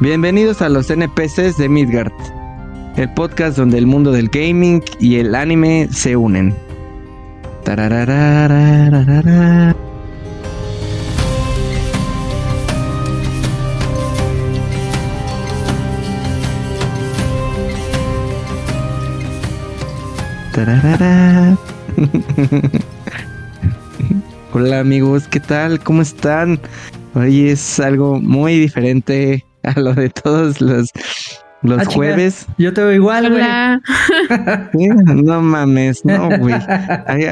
Bienvenidos a los NPCs de Midgard, el podcast donde el mundo del gaming y el anime se unen. Hola amigos, ¿qué tal? ¿Cómo están? Hoy es algo muy diferente a lo de todos los, los Ah, jueves. Yo te veo igual, güey. No mames, no, güey.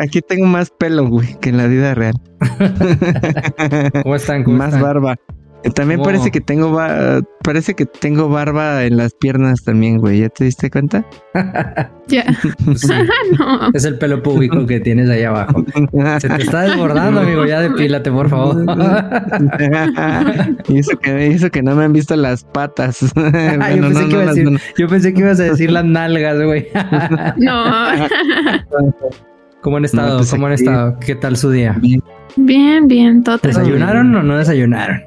Aquí tengo más pelo, güey, que en la vida real. ¿Cómo están? ¿Cómo más están? barba. Eh, También parece que tengo ba- parece que tengo barba en las piernas también, güey. ¿Ya te diste cuenta? Ya. Sí, no. es el pelo público que tienes ahí abajo. Se te está desbordando, amigo. Ya depílate, por favor. y eso que, eso que no me han visto las patas. Yo, pensé no, que iba a no, decir, no, yo pensé que ibas a decir las nalgas, güey. No. ¿Cómo han estado? No, pues ¿Cómo han estado? ¿Qué tal su día? Bien, bien, todo tranquilo. ¿Desayunaron o no desayunaron?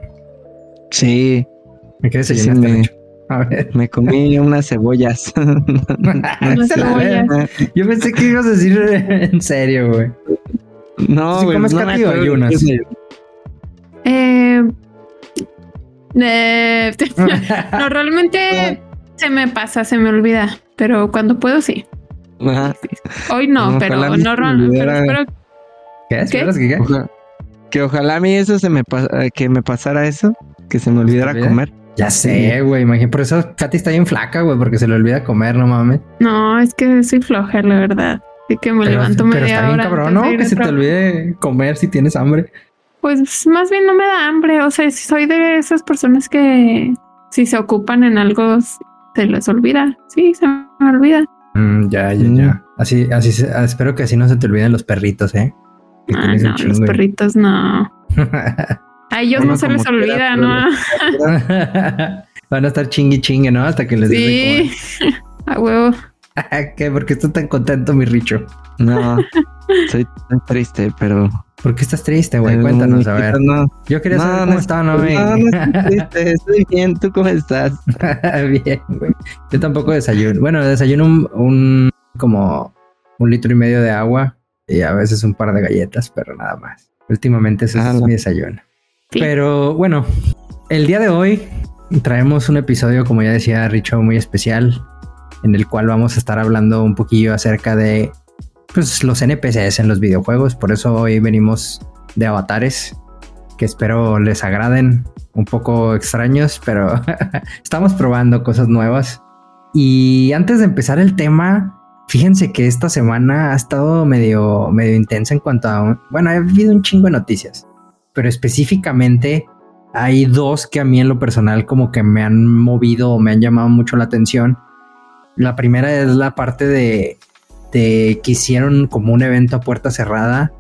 Sí, ¿Me qué Sí, me-? A ver. me comí unas cebollas. La cebollas. Yo pensé que ibas a decir en serio, güey. No, ¿Sí güey, comes no me o ayunas? Eh, eh, no, realmente se me pasa, se me olvida. Pero cuando puedo, sí. Ajá. Hoy no, pero no, pero espero ¿Qué? ¿Qué? ¿Esperas que qué? Que ojalá a mí eso se me eh, que me pasara eso, que se me olvidara olvida? comer. Ya sé, güey. Imagínate. Por eso Katy está bien flaca, güey, porque se le olvida comer, no mames. No, es que soy floja, la verdad. Así que me Pero, levanto pero media está bien hora. cabrón, ¿no? Que se te olvide comer si tienes hambre. Pues más bien no me da hambre. O sea, si soy de esas personas que si se ocupan en algo se les olvida. Sí, se me olvida. Mm, ya, ya, Mm. ya. Así, así, se- espero que así no se te olviden los perritos, ¿eh? Que Ah, no, los perritos no. A ellos Uno no se les olvida, ¿no? Van a estar chingui chingue, ¿no? Hasta que les Sí, a huevo. comer. ¿Qué? ¿Por qué estás tan contento, mi Richo? No, soy tan triste, pero. ¿Por qué estás triste, güey? el Cuéntanos, a ver. No, Yo quería no, saber no cómo es- estaban hoy. no, no estoy triste, estoy bien. ¿Tú cómo estás? Bien, güey. Yo tampoco desayuno. Bueno, desayuno un, un- como un litro y medio de agua y a veces un par de galletas, pero nada más. Últimamente ese Ah, es no. mi desayuno. Pero bueno, el día de hoy traemos un episodio, como ya decía Richo, muy especial, en el cual vamos a estar hablando un poquillo acerca de pues, los NPCs en los videojuegos. Por eso hoy venimos de avatares, que espero les agraden, un poco extraños, pero estamos probando cosas nuevas. Y antes de empezar el tema, fíjense que esta semana ha estado medio, medio intensa en cuanto a... Bueno, ha habido un chingo de noticias, pero específicamente hay dos que a mí en lo personal como que me han movido o me han llamado mucho la atención. La primera es la parte de, que hicieron como un evento a puerta cerrada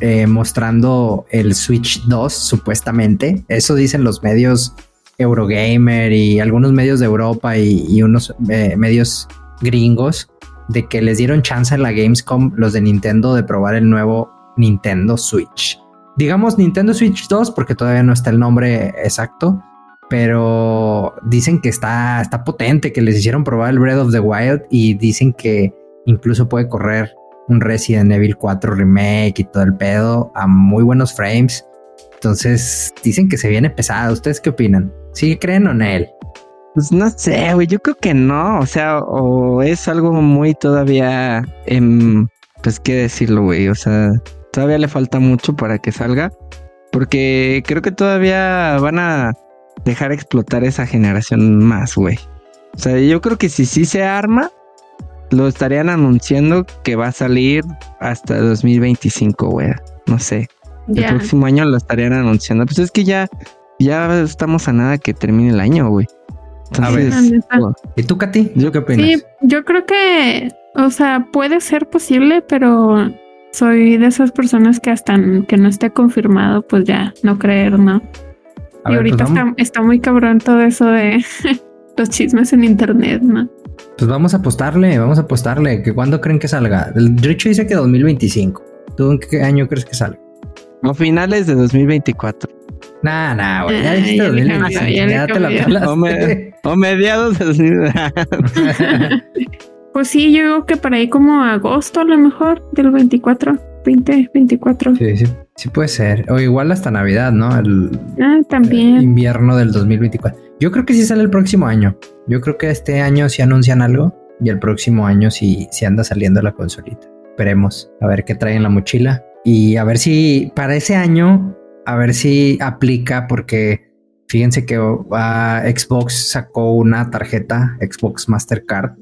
eh, mostrando el Switch 2 supuestamente. Eso dicen los medios Eurogamer y algunos medios de Europa y, y unos eh, medios gringos de que les dieron chance en la Gamescom los de Nintendo de probar el nuevo Nintendo Switch. Digamos Nintendo Switch 2 porque todavía no está el nombre exacto, pero dicen que está, está potente, que les hicieron probar el Breath of the Wild y dicen que incluso puede correr un Resident Evil 4 remake y todo el pedo a muy buenos frames. Entonces dicen que se viene pesado. ¿Ustedes qué opinan? ¿Sí creen o en él? Pues no sé, güey. Yo creo que no. O sea, o es algo muy todavía. em, pues qué decirlo, güey. O sea, todavía le falta mucho para que salga. Porque creo que todavía van a dejar explotar esa generación más, güey. O sea, yo creo que si sí se arma, lo estarían anunciando que va a salir hasta 2025, güey. No sé. El próximo año lo estarían anunciando. Pues es que ya, ya estamos a nada que termine el año, güey. A ver. Entonces, ¿Y tú, Katy? Yo- ¿Qué opinas? Sí, yo creo que, o sea, puede ser posible, pero soy de esas personas que hasta que no esté confirmado, pues ya no creer, ¿no? A y ver, ahorita pues, está, está muy cabrón todo eso de los chismes en internet, ¿no? pues vamos a apostarle, vamos a apostarle. ¿Que ¿Cuándo creen que salga? El Richo dice que 2025. ¿Tú en qué año crees que salga? a finales de 2024. Nah, nah, güey. Ya Ay, dijiste ya le 2025, cambió, ya le ya te la cambió. pelaste. O, me- o mediados así. Pues sí, yo digo que para ahí como agosto a lo mejor del 24, 20, 24. Sí, sí, sí puede ser. O igual hasta Navidad, ¿no? El, Ah, el también. invierno del 2024. Yo creo que sí sale el próximo año. Yo creo que este año sí anuncian algo y el próximo año sí, sí anda saliendo la consolita. Esperemos a ver qué trae en la mochila y a ver si para ese año, a ver si aplica porque fíjense que ah, Xbox sacó una tarjeta Xbox Mastercard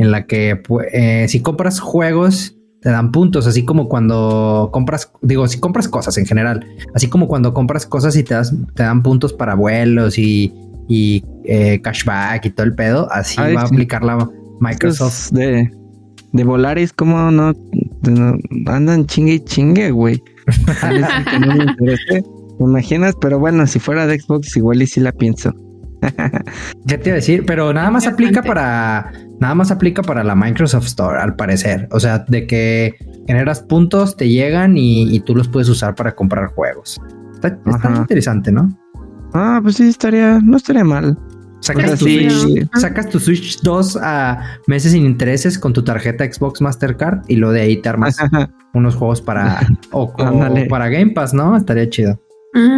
en la que eh, si compras juegos te dan puntos, así como cuando compras, digo, si compras cosas en general, así como cuando compras cosas y te, das, te dan puntos para vuelos y, y, eh, cashback y todo el pedo, así Ay, va a aplicar la Microsoft. De, de Volaris, ¿cómo no, andan chingue y chingue, güey? No me interese. ¿Me imaginas? Pero bueno, si fuera de Xbox, igual y sí la pienso. Ya te iba a decir, pero nada más aplica para nada más aplica para la Microsoft Store, al parecer. O sea, de que generas puntos, te llegan y, y tú los puedes usar para comprar juegos. Está, está interesante, ¿no? Ah, pues sí, estaría, no estaría mal. Sacas, O sea, tu sí. Switch, sacas tu Switch 2 a meses sin intereses con tu tarjeta Xbox Mastercard y lo de ahí te armas unos juegos para o, para Game Pass, ¿no? Estaría chido.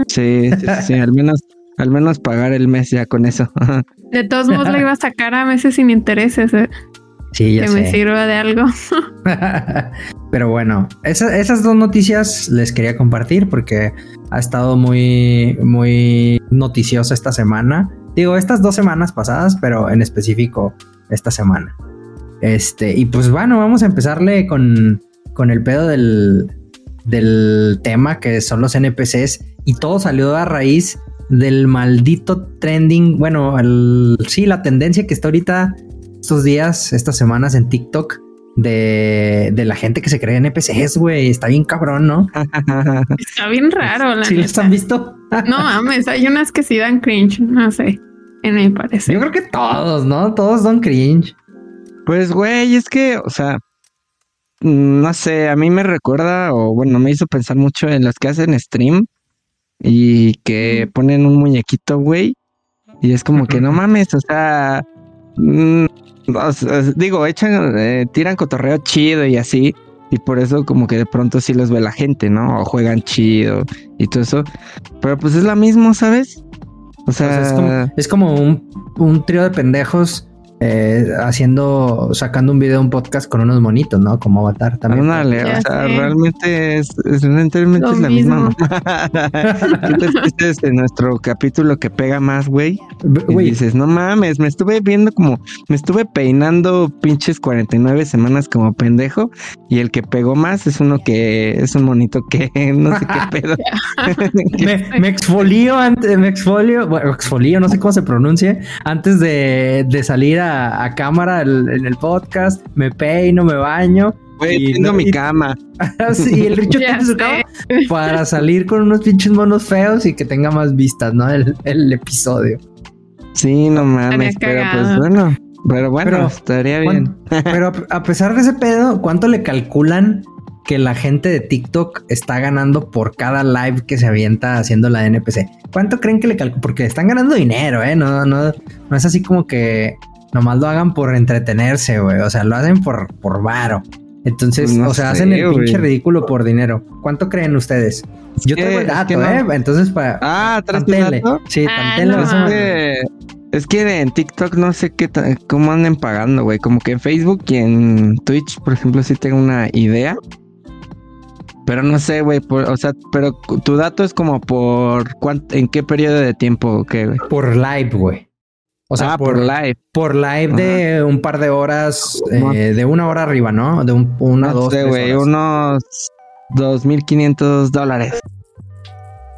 Sí, sí, sí, al menos, al menos pagar el mes ya con eso. de todos modos lo iba a sacar a meses sin intereses, eh, Sí, ya que me sé. sirva de algo. Pero bueno, esa- esas dos noticias les quería compartir porque ha estado muy, muy noticiosa esta semana. Digo, estas dos semanas pasadas, pero en específico esta semana. Este, y pues bueno, vamos a empezarle con, con el pedo del, del tema que son los NPCs. Y todo salió a raíz del maldito trending. Bueno, el, sí, la tendencia que está ahorita estos días, estas semanas en TikTok de, de la gente que se cree NPCs, güey. Está bien cabrón, ¿no? Está bien raro, la ¿Sí los han visto? No mames, hay unas que sí dan cringe, no sé, me parece. Yo creo que todos, ¿no? Todos son cringe. Pues, güey, es que, o sea, mm, no sé, a mí me recuerda, o bueno, me hizo pensar mucho en los que hacen stream y que ponen un muñequito, güey, y es como que no mames, o sea, mm, o sea, digo, echan, eh, tiran cotorreo chido y así, y por eso como que de pronto sí los ve la gente, ¿no? O juegan chido y todo eso, pero pues es lo mismo, ¿sabes? O sea, es como, es como un, un trío de pendejos eh, haciendo, sacando un video, un podcast con unos monitos, ¿no? Como Avatar también. Ándale, o sea, sé. realmente es, es, realmente es la misma mismo. Entonces, este es de nuestro capítulo que pega más, güey. Y dices, no mames, me estuve viendo como, me estuve peinando pinches 49 semanas como pendejo. Y el que pegó más es uno que es un monito que no sé qué pedo. me, me exfolio antes, me exfolio, bueno, exfolio, no sé cómo se pronuncie, antes de, de salir a, a cámara el- en el podcast, me peino, me baño. Güey, tengo no- mi y- cama. Sí, el Richo tiene su cama para salir con unos pinches monos feos y que tenga más vistas, ¿no? El, el episodio. Sí, no mames, pero pues bueno. Pero bueno, Pero, estaría bien. ¿Cuán- Pero a- a pesar de ese pedo, ¿cuánto le calculan que la gente de TikTok está ganando por cada live que se avienta haciendo la NPC? ¿Cuánto creen que le calculan? Porque están ganando dinero, ¿eh? No, no, no es así como que nomás lo hagan por entretenerse, güey. O sea, lo hacen por, por varo. Entonces, Pues no o sea, sé, hacen el pinche ridículo por dinero. ¿Cuánto creen ustedes? Yo que- tengo el es dato, que no. ¿eh? Entonces, para... Ah, ¿traes tu tantéenle. dato? Sí, Ah, no. Es que, es que en TikTok no sé qué cómo anden pagando, güey. Como que en Facebook y en Twitch, por ejemplo, sí tengo una idea. Pero no sé, güey. por- O sea, pero tu dato es como por cuán- en qué periodo de tiempo. Por live, güey. O sea, ah, por, live. por live de un par de horas, eh, de una hora arriba, ¿no? De un, una, no dos, sé, horas. Unos 2.500 dólares.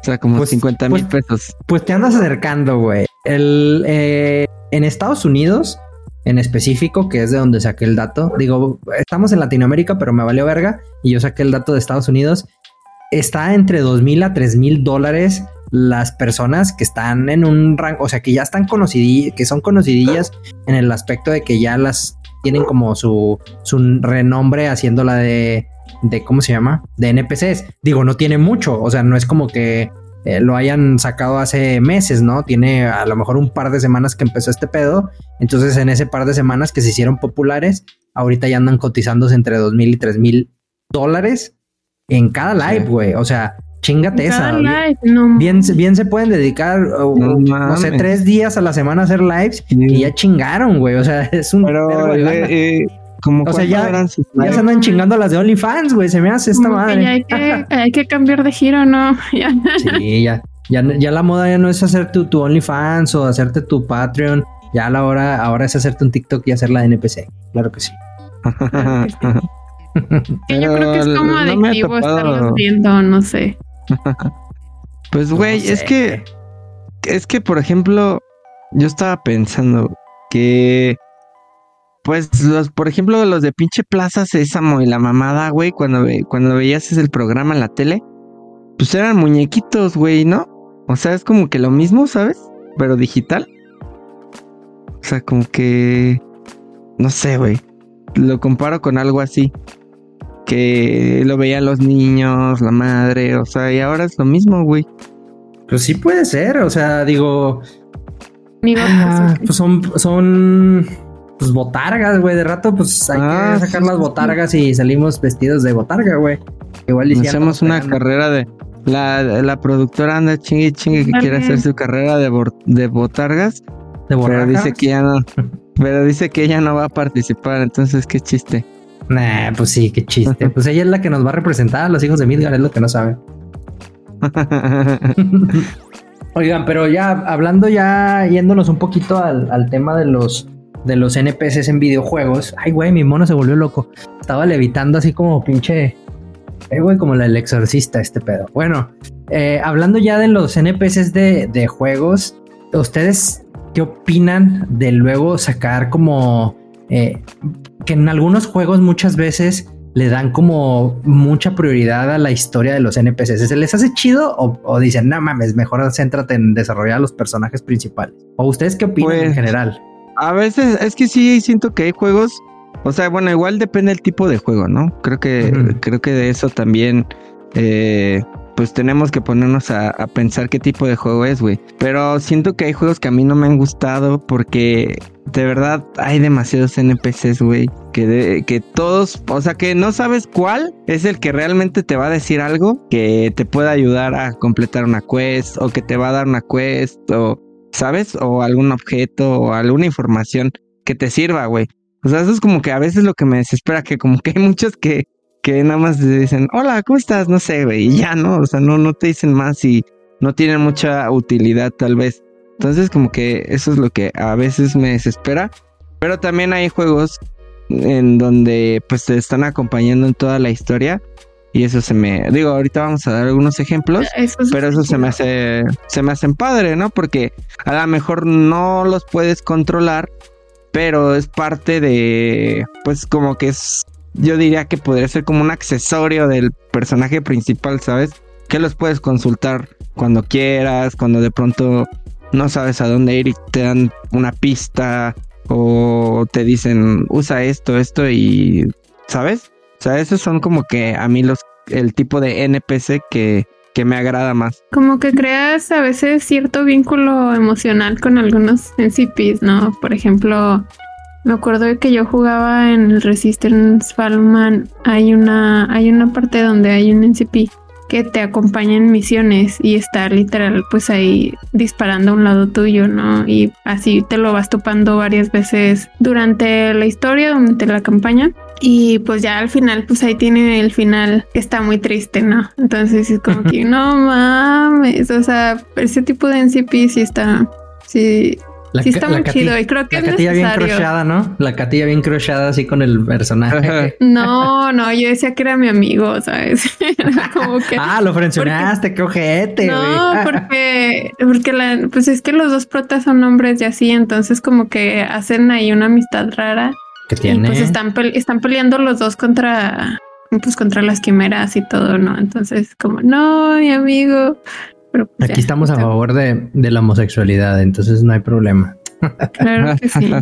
O sea, como Pues- 50 mil pues- pesos. Pues te andas acercando, güey. El, eh, en Estados Unidos, en específico, que es de donde saqué el dato, digo, estamos en Latinoamérica, pero me valió verga y yo saqué el dato de Estados Unidos. Está entre dos mil a tres mil dólares las personas que están en un rango, o sea, que ya están conocidillas, que son conocidillas en el aspecto de que ya las tienen como su, su renombre haciéndola de, de, ¿cómo se llama? De NPCs. Digo, no tiene mucho, o sea, no es como que eh, lo hayan sacado hace meses, ¿no? Tiene a lo mejor un par de semanas que empezó este pedo. Entonces, en ese par de semanas que se hicieron populares, ahorita ya andan cotizándose entre dos mil y tres mil dólares en cada live, güey. O sea, chingate esa. bien, bien se pueden dedicar, no, sé, tres días a la semana a hacer lives y ya chingaron, güey. O sea, es un. Pero, eh, como o sea, ya, ya se andan chingando las de OnlyFans, güey. Se me hace esta madre. Ya hay, que, hay que cambiar de giro, ¿no? sí, ya, ya. Ya la moda ya no es hacer tu, tu OnlyFans o hacerte tu Patreon. Ya la hora, ahora es hacerte un TikTok y hacer la NPC. Claro que sí. yo creo que es como adictivo estarlos viendo, no sé. pues, güey, es que. Es que, por ejemplo, yo estaba pensando que pues los, por ejemplo, los de pinche Plaza Sésamo y la mamada, güey, cuando, cuando veías el programa en la tele, pues eran muñequitos, güey, ¿no? O sea, es como que lo mismo, ¿sabes? Pero digital. O sea, como que... No sé, güey. Lo comparo con algo así. Que lo veían los niños, la madre, o sea, y ahora es lo mismo, güey. Pues sí puede ser, o sea, digo... Ah, pues son, son pues botargas, güey. De rato, pues hay que ah, sacar las botargas y salimos vestidos de botarga, güey. Igual hacemos una carrera de. La, la productora anda chingue chingue que quiere hacer su carrera de, de botargas. ¿De pero dice que ya no. pero dice que ella no va a participar, entonces qué chiste. Nah, pues sí, qué chiste. pues ella es la que nos va a representar a los hijos de Midgar, es lo que no sabe. Oigan, pero ya hablando ya, yéndonos un poquito al, al tema de los de los NPCs en videojuegos. Ay, güey, mi mono se volvió loco. Estaba levitando así como pinche. Eh, güey, como el exorcista, este pedo. Bueno, eh, hablando ya de los NPCs de, de juegos, ¿ustedes qué opinan de luego sacar como. Eh, que en algunos juegos muchas veces le dan como mucha prioridad a la historia de los NPCs. ¿Se les hace chido o, dicen, no mames, mejor céntrate en desarrollar a los personajes principales? ¿O ustedes qué opinan en pues, general? A veces es que sí siento que hay juegos, o sea, bueno, igual depende del tipo de juego, ¿no? Creo que creo que de eso también eh, pues tenemos que ponernos a, pensar qué tipo de juego es, güey. Pero siento que hay juegos que a mí no me han gustado porque de verdad hay demasiados NPCs, güey. Que, que todos, o sea, que no sabes cuál es el que realmente te va a decir algo que te pueda ayudar a completar una quest o que te va a dar una quest o ¿sabes? O algún objeto o alguna información que te sirva, güey. O sea, eso es como que a veces lo que me desespera, que como que hay muchos que, que nada más te dicen, hola, ¿cómo estás? No sé, güey, y ya, ¿no? O sea, no, no te dicen más y no tienen mucha utilidad tal vez. Entonces como que eso es lo que a veces me desespera. Pero también hay juegos en donde pues te están acompañando en toda la historia y eso se me digo ahorita vamos a dar algunos ejemplos pero eso se me hace se me hacen padre no porque a lo mejor no los puedes controlar pero es parte de pues como que es yo diría que podría ser como un accesorio del personaje principal sabes que los puedes consultar cuando quieras cuando de pronto no sabes a dónde ir y te dan una pista o te dicen usa esto esto y sabes o sea, esos son como que a mí los el tipo de NPC que, que me agrada más. Como que creas a veces cierto vínculo emocional con algunos NCPs, ¿no? Por ejemplo, me acuerdo de que yo jugaba en el Resistance Fallman. Hay una, hay una parte donde hay un NCP que te acompaña en misiones y está literal pues ahí disparando a un lado tuyo, ¿no? Y así te lo vas topando varias veces durante la historia, durante la campaña. Y pues ya al final, pues ahí tiene el final que está muy triste, ¿no? Entonces es como que no mames, o sea, ese tipo de NCP sí está, sí, sí está muy chido y creo que la es catilla bien crochada, ¿no? La catilla bien crochada así con el personaje. no, no, yo decía que era mi amigo, ¿sabes? como que, ah, lo frencionaste, qué ojete. No, porque, porque la, pues es que los dos protas son hombres y así, entonces como que hacen ahí una amistad rara. Que tiene. pues están, están peleando los dos contra, pues contra las quimeras y todo, ¿no? Entonces, como, no, mi amigo, pues Aquí estamos a favor de, la homosexualidad, entonces no hay problema. Claro que sí.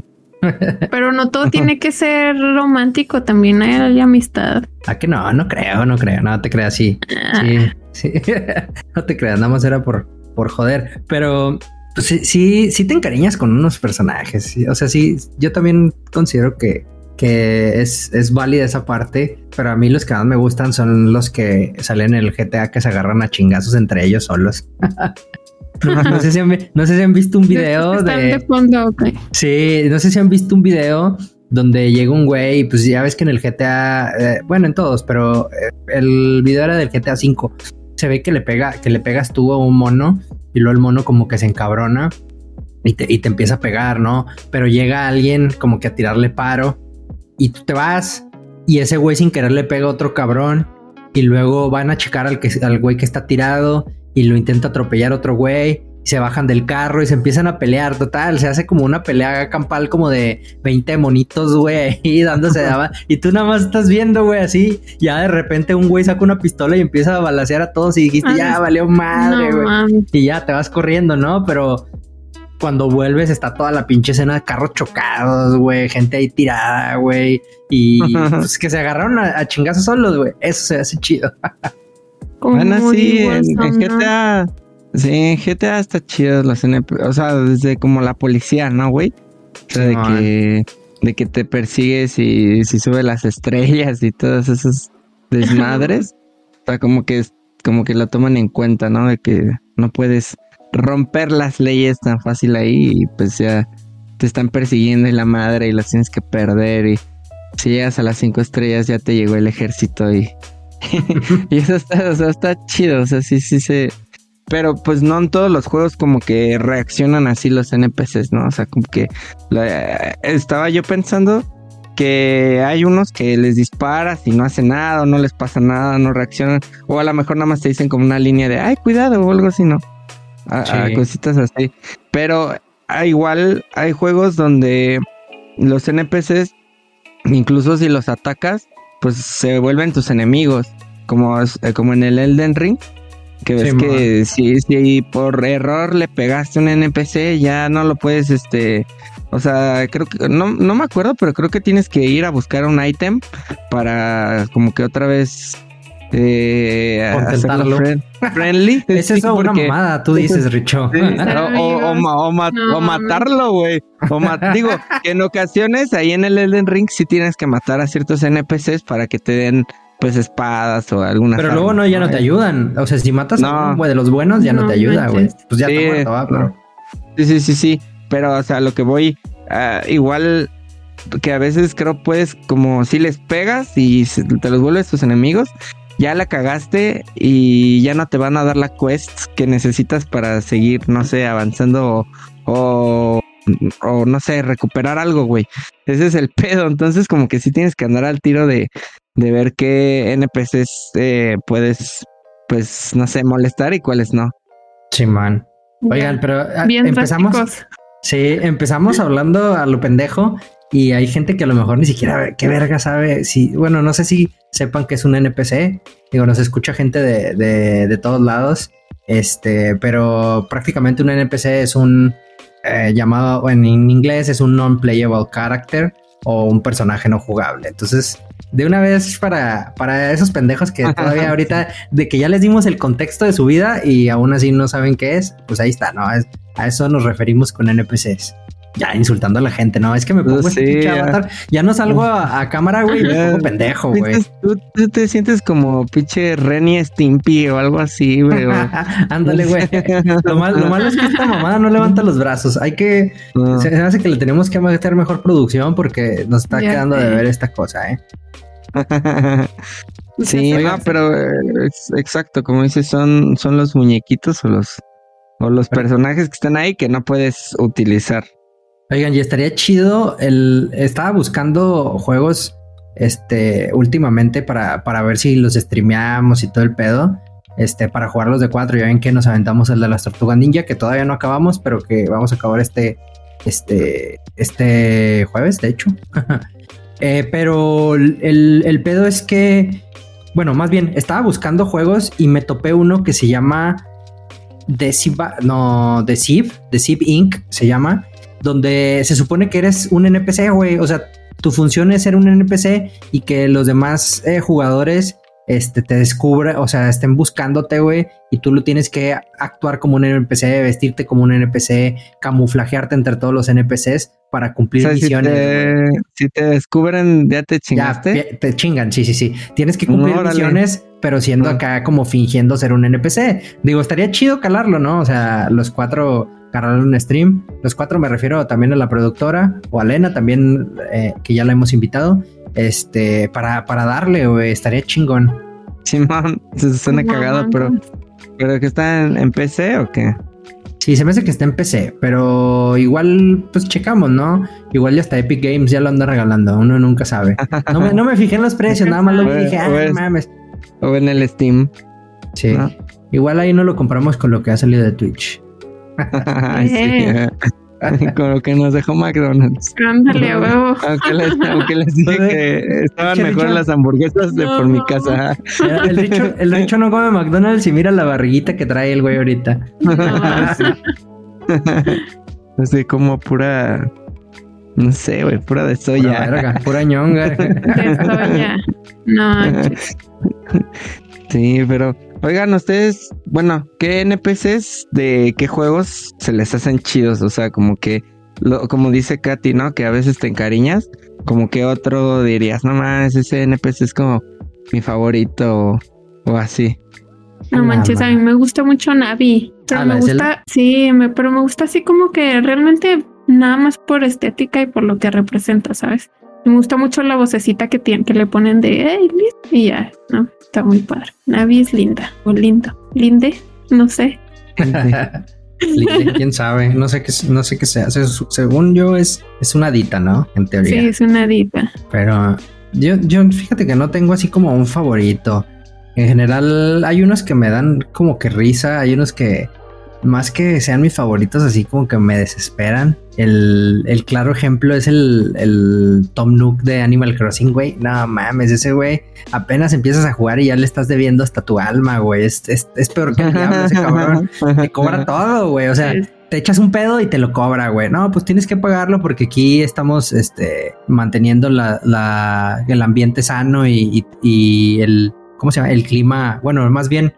Pero no todo tiene que ser romántico, también hay, amistad. ¿A que no? No creo, no creo, no te creas, sí. Ah, Sí. no te creas, nada más era por, por joder. Pero pues, sí, sí, te encariñas con unos personajes. O sea, sí, yo también considero que, que es, es válida esa parte. Pero a mí los que más me gustan son los que salen en el GTA que se agarran a chingazos entre ellos solos. no, sé si han, visto un video de. Sí, no sé si han visto un video donde llega un güey, pues ya ves que en el GTA, eh, bueno, en todos, pero eh, el video era del GTA 5 se ve que le pega, que le pegas tú a un mono y luego el mono como que se encabrona y te, y te empieza a pegar, ¿no? Pero llega alguien como que a tirarle paro y tú te vas y ese güey sin querer le pega a otro cabrón y luego van a checar al, que, al güey que está tirado y lo intenta atropellar otro güey se bajan del carro y se empiezan a pelear, total, se hace como una pelea campal como de 20 monitos, güey, ahí dándose daba, y tú nada más estás viendo, güey, así, ya de repente un güey saca una pistola y empieza a balasear a todos y dijiste, ya valió madre, güey, y ya te vas corriendo, ¿no? Pero cuando vuelves está toda la pinche escena de carros chocados, güey, gente ahí tirada, güey, y pues que se agarraron a, chingazos solos, güey, eso se hace chido. bueno, sí, en, en GTA Sí, en GTA está chido los NP, o sea, desde como la policía, ¿no, güey? O sea, de que, de que te persigues y si sube las estrellas y todas esas desmadres. o sea, como que como que lo toman en cuenta, ¿no? De que no puedes romper las leyes tan fácil ahí y pues ya te están persiguiendo y la madre y las tienes que perder y si llegas a las cinco estrellas ya te llegó el ejército y, eso está chido, o sea, sí, sí se, pero pues no en todos los juegos como que reaccionan así los NPCs, ¿no? O sea, como que estaba yo pensando que hay unos que les disparas y no hacen nada, o no les pasa nada, no reaccionan, o a lo mejor nada más te dicen como una línea de, ay, cuidado, o algo así, ¿no? A, cositas así. Pero igual hay juegos donde los NPCs, incluso si los atacas, pues se vuelven tus enemigos, como, como en el Elden Ring que ves que si, si por error le pegaste un NPC, ya no lo puedes, este, o sea, creo que, no, no me acuerdo, pero creo que tienes que ir a buscar un ítem para como que otra vez eh, hacerlo friendly. es eso una mamada, tú dices, Richo. o, matarlo, güey. O digo, que en ocasiones ahí en el Elden Ring sí tienes que matar a ciertos NPCs para que te den pues espadas o alguna. Pero luego no, ya no te ayudan. O sea, si matas a un güey de los buenos, ya no, te ayuda, güey. Pues ya te muerto, ¿va? Pero... Sí, sí, sí, sí. Pero, o sea, lo que voy, ah, igual que a veces creo puedes, como si les pegas y te los vuelves tus enemigos, ya la cagaste y ya no te van a dar la quest que necesitas para seguir, no sé, avanzando o, o no sé, recuperar algo, güey. Ese es el pedo. Entonces, como que sí tienes que andar al tiro de, de ver qué NPCs eh, puedes, pues, no sé, molestar y cuáles no. Sí, man. Oigan, pero ah, empezamos. Sí, empezamos hablando a lo pendejo y hay gente que a lo mejor ni siquiera qué verga sabe. Si, bueno, no sé si sepan que es un NPC. Digo, nos escucha gente de, de, de todos lados. Este, pero prácticamente un NPC es un eh, llamado en inglés es un non-playable character o un personaje no jugable. Entonces, de una vez para, para esos pendejos que todavía ahorita, de que ya les dimos el contexto de su vida y aún así no saben qué es, pues ahí está, ¿no? a eso nos referimos con NPCs. Ya insultando a la gente, no, es que me pongo pues este ya. ya no salgo a, cámara, güey, me pongo pendejo, güey. Tú, te sientes como pinche Renny Stimpy o algo así, güey. Ándale, güey. lo, malo es que esta mamada no levanta los brazos. Hay que, se, hace que le tenemos que meter mejor producción porque nos está quedando de ver esta cosa, ¿eh? sí, no, pero eh, exacto, como dices, son, son los muñequitos o los, o los personajes que están ahí que no puedes utilizar. Oigan, y estaría chido el. Estaba buscando juegos este últimamente para, para ver si los streameamos y todo el pedo. Este, para jugarlos de cuatro. Ya ven que nos aventamos el de las tortugas ninja, que todavía no acabamos, pero que vamos a acabar este. Este. Este jueves, de hecho. Eh, pero el, pedo es que, bueno, más bien, estaba buscando juegos y me topé uno que se llama Deceive, no, Deceive, Deceive Inc. se llama, donde se supone que eres un NPC, güey. O sea, tu función es ser un NPC y que los demás eh, jugadores este, te descubre, o sea, estén buscándote, güey, y tú lo tienes que actuar como un NPC, vestirte como un NPC, camuflajearte entre todos los NPCs para cumplir misiones. Si te, descubren, ya te chingaste. Ya, te chingan, sí, sí, sí. Tienes que cumplir misiones, pero siendo acá como fingiendo ser un NPC. Digo, estaría chido calarlo, ¿no? O sea, los cuatro cargar un stream. Los cuatro me refiero también a la productora o a Lena también, eh, que ya la hemos invitado. Este, para, para darle, güey, estaría chingón. Simón, se suena cagado, pero, pero que está en, PC o qué? Sí, se me hace que está en PC, pero igual, pues checamos, ¿no? Igual ya hasta Epic Games ya lo anda regalando, uno nunca sabe. No me, no me fijé en los precios, nada más lo dije, ah, mames. O en el Steam. Sí. Igual ahí no lo compramos con lo que ha salido de Twitch. sí. Con lo que nos dejó McDonald's. Ándale, huevo. Aunque les, aunque les dije que estaban mejor las hamburguesas de por mi casa. El richo, el richo no come McDonald's y mira la barriguita que trae el güey ahorita. Así como pura. No sé, güey, pura de soya. Pura, pura ñonga. De soya. No. Sí, pero Oigan, ustedes, bueno, ¿qué NPCs de qué juegos se les hacen chidos? O sea, como que, lo, como dice Katy, ¿no? Que a veces te encariñas, como que otro dirías, no más, ese NPC es como mi favorito o, así. No manches, a mí me gusta mucho Navi. Pero ah, me gusta, sí, me, pero me gusta así como que realmente nada más por estética y por lo que representa, ¿sabes? Me gusta mucho la vocecita que tienen, que le ponen de hey, y ya, ¿no? Está muy padre. Navi es linda o lindo. Linde, no sé. Linde, quién sabe, no sé qué, no sé qué sea. Según yo es, es una dita, ¿no? En teoría. Sí, es una dita. Pero yo, yo fíjate que no tengo así como un favorito. En general hay unos que me dan como que risa, hay unos que más que sean mis favoritos, así como que me desesperan. El, claro ejemplo es el, Tom Nook de Animal Crossing, güey. No mames, ese güey apenas empiezas a jugar y ya le estás debiendo hasta tu alma, güey. Es, peor que el diablo ese cabrón. Te cobra todo, güey. O sea, te echas un pedo y te lo cobra, güey. No, pues tienes que pagarlo porque aquí estamos este, manteniendo la, el ambiente sano y, y el, ¿cómo se llama? El clima, bueno, más bien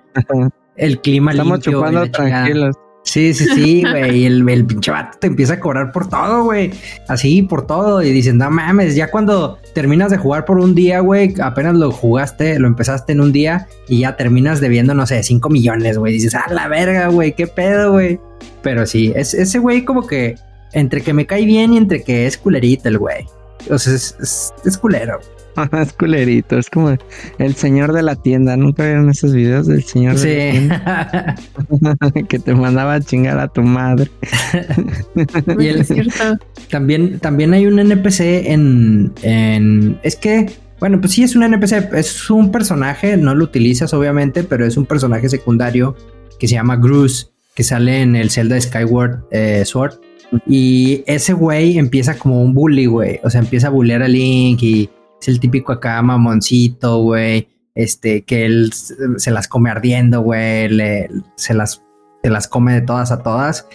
el clima Estamos chupando tranquilos. Sí, sí, sí, güey. Y el, el, pinche vato te empieza a cobrar por todo, güey. Así, por todo. Y dicen, no mames, ya cuando terminas de jugar por un día, güey, apenas lo jugaste, lo empezaste en un día y ya terminas debiendo, no sé, 5 millones, güey. Dices, ah, la verga, güey, qué pedo, güey. Pero sí, es, ese güey como que entre que me cae bien y entre que es culerito el güey. O sea, es, es, es culero. es culerito, es como el señor de la tienda. ¿Nunca vieron esos videos del señor de la tienda? que te mandaba a chingar a tu madre. y el, también, también hay un NPC en, en. Es que. Bueno, pues sí es un NPC, es un personaje, no lo utilizas obviamente, pero es un personaje secundario que se llama Gruz, que sale en el Zelda Skyward eh, Sword. Y ese güey empieza como un bully, güey. O sea, empieza a bullear a Link y el típico acá mamoncito, güey. Este, que él se las come ardiendo, güey. Se las, se las come de todas a todas.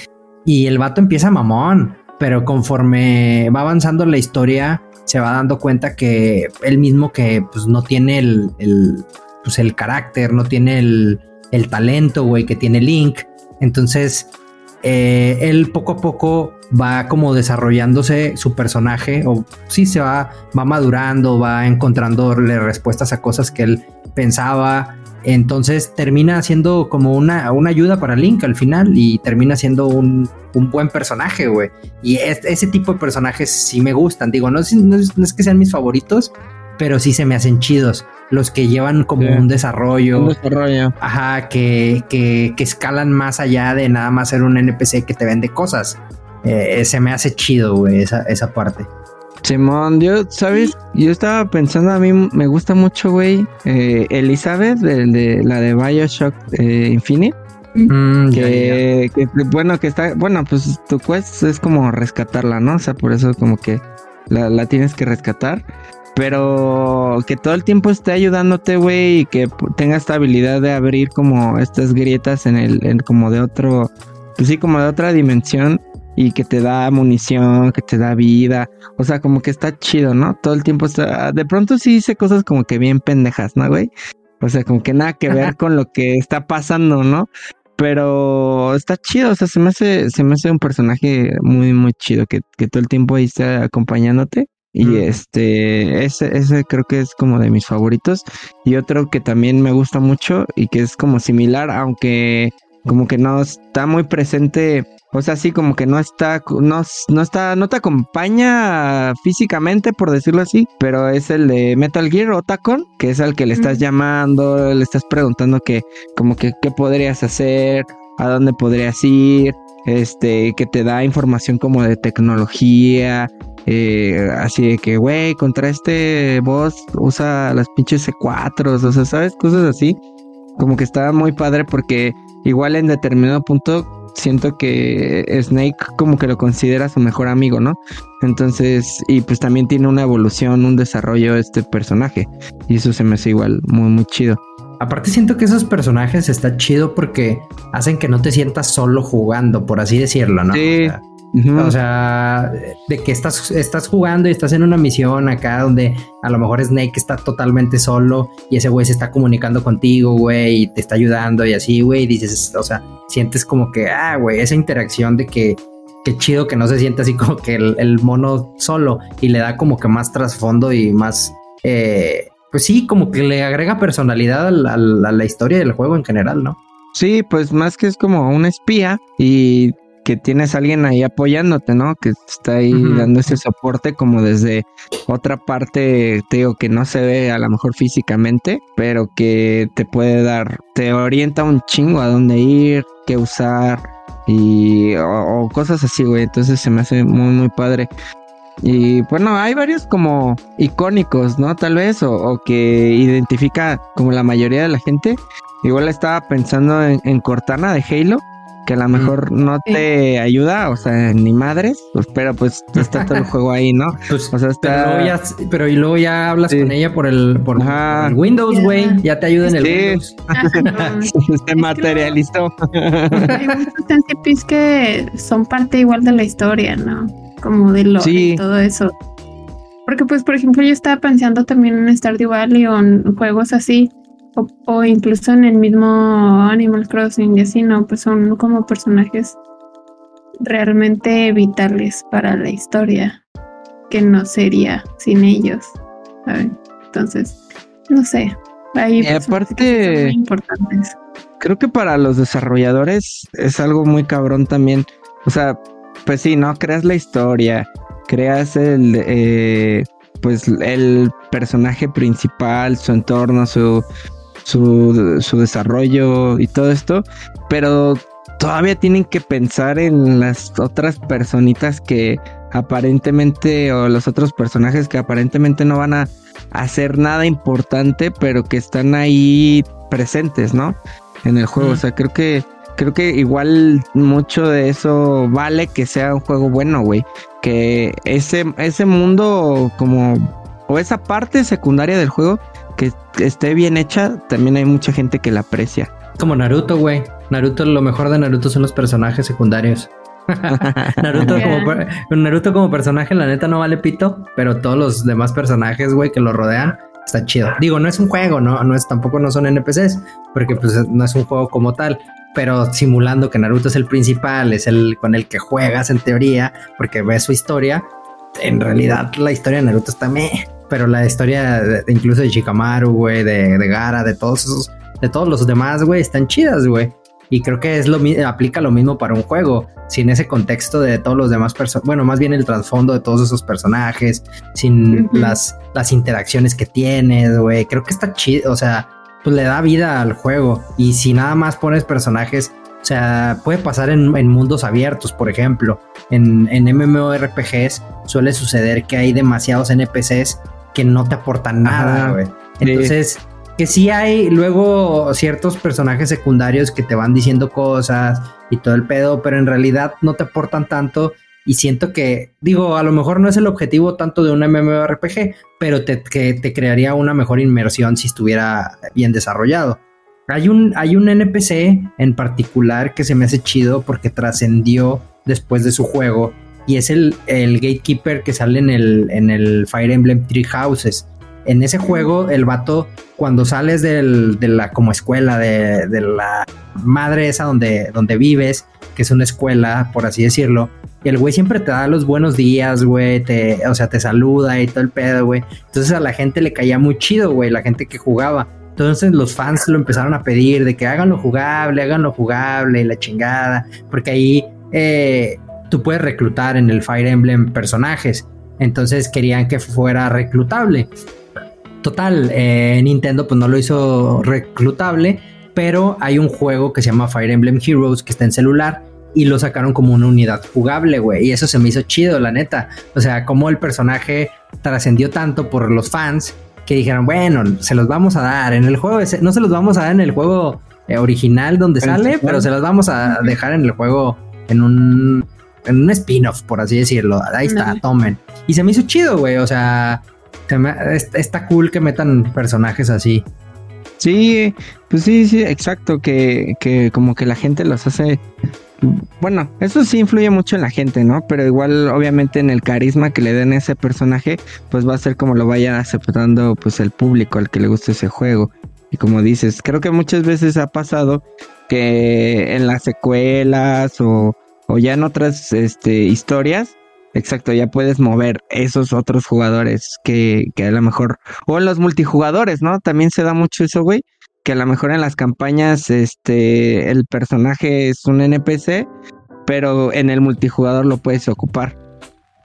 Y el vato empieza mamón. Pero conforme va avanzando la historia, se va dando cuenta que él mismo que pues no tiene el, el pues, el carácter, no tiene el, el talento, güey, que tiene Link. Entonces, eh, él poco a poco va como desarrollándose su personaje o sí se va, va madurando, va encontrándole respuestas a cosas que él pensaba. Entonces termina siendo como una, una ayuda para Link al final y termina siendo un, un buen personaje, güey. Y ese tipo de personajes sí me gustan. Digo, no no es que sean mis favoritos, pero sí se me hacen chidos. Los que llevan como un desarrollo. Un desarrollo. Ajá, que, que, que, escalan más allá de nada más ser un NPC que te vende cosas. Eh, se me hace chido, güey, esa, esa parte. Simón, yo, ¿sabes? Yo estaba pensando, a mí me gusta mucho, güey, eh, Elizabeth, de, la de Bioshock eh, Infinite. Mm, que, bueno, que está, bueno, pues tu quest es como rescatarla, ¿no? O sea, por eso como que la, la tienes que rescatar pero que todo el tiempo esté ayudándote, güey, y que tenga esta habilidad de abrir como estas grietas en el, como de otro, pues sí, como de otra dimensión y que te da munición, que te da vida, o sea, como que está chido, ¿no? Todo el tiempo está, de pronto sí hice cosas como que bien pendejas, ¿no, güey? O sea, como que nada que ver con lo que está pasando, ¿no? Pero está chido, o sea, se me hace, se me hace un personaje muy, muy chido que, que todo el tiempo ahí está acompañándote. Y este, ese, ese creo que es como de mis favoritos. Y otro que también me gusta mucho y que es como similar, aunque como que no está muy presente. O sea, sí, como que no está, no, no está, no te acompaña físicamente, por decirlo así, pero es el de Metal Gear Otacon, que es al que le estás llamando, le estás preguntando que, como que, qué podrías hacer, a dónde podrías ir, este, que te da información como de tecnología, eh, así de que, güey, contra este boss usa las pinches C4, o sea, ¿sabes? Cosas así. Como que está muy padre porque igual en determinado punto siento que Snake como que lo considera su mejor amigo, ¿no? Entonces, y pues también tiene una evolución, un desarrollo este personaje. Y eso se me hace igual muy, muy chido. Aparte siento que esos personajes está chido porque hacen que no te sientas solo jugando, por así decirlo, ¿no? Sí. O sea, de que estás, estás jugando y estás en una misión acá donde a lo mejor Snake está totalmente solo y ese güey se está comunicando contigo, güey, y te está ayudando y así, güey, y dices, o sea, sientes como que, ah, güey, esa interacción de que qué chido que no se siente así como que el, mono solo y le da como que más trasfondo y más, eh, pues sí, como que le agrega personalidad a la historia del juego en general, ¿no? Sí, pues más que es como un espía y que tienes a alguien ahí apoyándote, ¿no? Que está ahí dando ese soporte como desde otra parte, te digo, que no se ve a lo mejor físicamente, pero que te puede dar, te orienta un chingo a dónde ir, qué usar y o, cosas así, güey. Entonces se me hace muy, muy padre. Y bueno, hay varios como icónicos, ¿no? Tal vez, o, que identifica como la mayoría de la gente. Igual estaba pensando en Cortana de Halo que a lo mejor no te ayuda, o sea, ni madres, pues, pero pues está todo el juego ahí, ¿no? Pues, o sea, está... pero, luego ya, pero y luego ya hablas con ella por el, por, el Windows, güey, ya te ayuda en el Windows. Se materializó. Hay muchos que son parte igual de la historia, ¿no? Como de lo y todo eso. Porque pues, por ejemplo, yo estaba pensando también en Stardew Valley o en juegos así o, incluso en el mismo Animal Crossing y así, ¿no? Pues son como personajes realmente vitales para la historia, que no sería sin ellos, ¿saben? Entonces, no sé. Hay y aparte, importantes. creo que para los desarrolladores es algo muy cabrón también. O sea, pues sí, ¿no? Creas la historia, creas el, eh, pues el personaje principal, su entorno, su, su, desarrollo y todo esto, pero todavía tienen que pensar en las otras personitas que aparentemente o los otros personajes que aparentemente no van a hacer nada importante, pero que están ahí presentes, ¿no? En el juego, o sea, creo que creo que igual mucho de eso vale que sea un juego bueno, güey, que ese ese mundo como o esa parte secundaria del juego que esté bien hecha, también hay mucha gente que la aprecia. Como Naruto, güey. Naruto, lo mejor de Naruto son los personajes secundarios. Naruto, como, Naruto como personaje, la neta no vale pito, pero todos los demás personajes, güey, que lo rodean, está chido. Digo, no es un juego, no, no es, tampoco no son NPCs, porque pues no es un juego como tal, pero simulando que Naruto es el principal, es el con el que juegas en teoría, porque ves su historia, en realidad la historia de Naruto está me pero la historia incluso de Shikamaru, güey, de, de, Gara, de todos esos, de todos los demás, güey, están chidas, güey. Y creo que es lo aplica lo mismo para un juego, sin ese contexto de todos los demás personajes, bueno, más bien el trasfondo de todos esos personajes, sin las, las interacciones que tienes, güey. Creo que está chido, o sea, pues le da vida al juego. Y si nada más pones personajes, o sea, puede pasar en, en mundos abiertos, por ejemplo. En, en MMORPGs suele suceder que hay demasiados NPCs que no te aportan nada, güey. Entonces, que sí hay luego ciertos personajes secundarios que te van diciendo cosas y todo el pedo, pero en realidad no te aportan tanto. Y siento que, digo, a lo mejor no es el objetivo tanto de un MMORPG, pero te, que te crearía una mejor inmersión si estuviera bien desarrollado. Hay un, hay un NPC en particular que se me hace chido porque trascendió después de su juego y es el, el gatekeeper que sale en el, en el Fire Emblem Three Houses, en ese juego el vato cuando sales del, de la como escuela de, de, la madre esa donde, donde vives, que es una escuela, por así decirlo, y el güey siempre te da los buenos días, güey, te, o sea, te saluda y todo el pedo, güey. Entonces a la gente le caía muy chido, güey, la gente que jugaba. Entonces los fans lo empezaron a pedir de que háganlo jugable, háganlo jugable, la chingada, porque ahí eh, tú puedes reclutar en el Fire Emblem personajes. Entonces querían que fuera reclutable. Total, eh, Nintendo pues no lo hizo reclutable, pero hay un juego que se llama Fire Emblem Heroes que está en celular y lo sacaron como una unidad jugable, güey. Y eso se me hizo chido, la neta. O sea, como el personaje trascendió tanto por los fans que dijeron, bueno, se los vamos a dar en el juego, no se los vamos a dar en el juego eh, original donde sale, pero se los vamos a dejar en el juego en un, en un spin-off, por así decirlo. Ahí está, tomen. Y se me hizo chido, güey. O sea, está cool que metan personajes así. Sí, pues sí, sí, exacto, que, que como que la gente los hace bueno, eso sí influye mucho en la gente, ¿no? Pero igual, obviamente, en el carisma que le den a ese personaje, pues va a ser como lo vaya aceptando, pues el público al que le guste ese juego. Y como dices, creo que muchas veces ha pasado que en las secuelas o, o ya en otras este, historias, exacto, ya puedes mover esos otros jugadores que, que a lo mejor, o en los multijugadores, ¿no? También se da mucho eso, güey que a lo mejor en las campañas este el personaje es un NPC, pero en el multijugador lo puedes ocupar.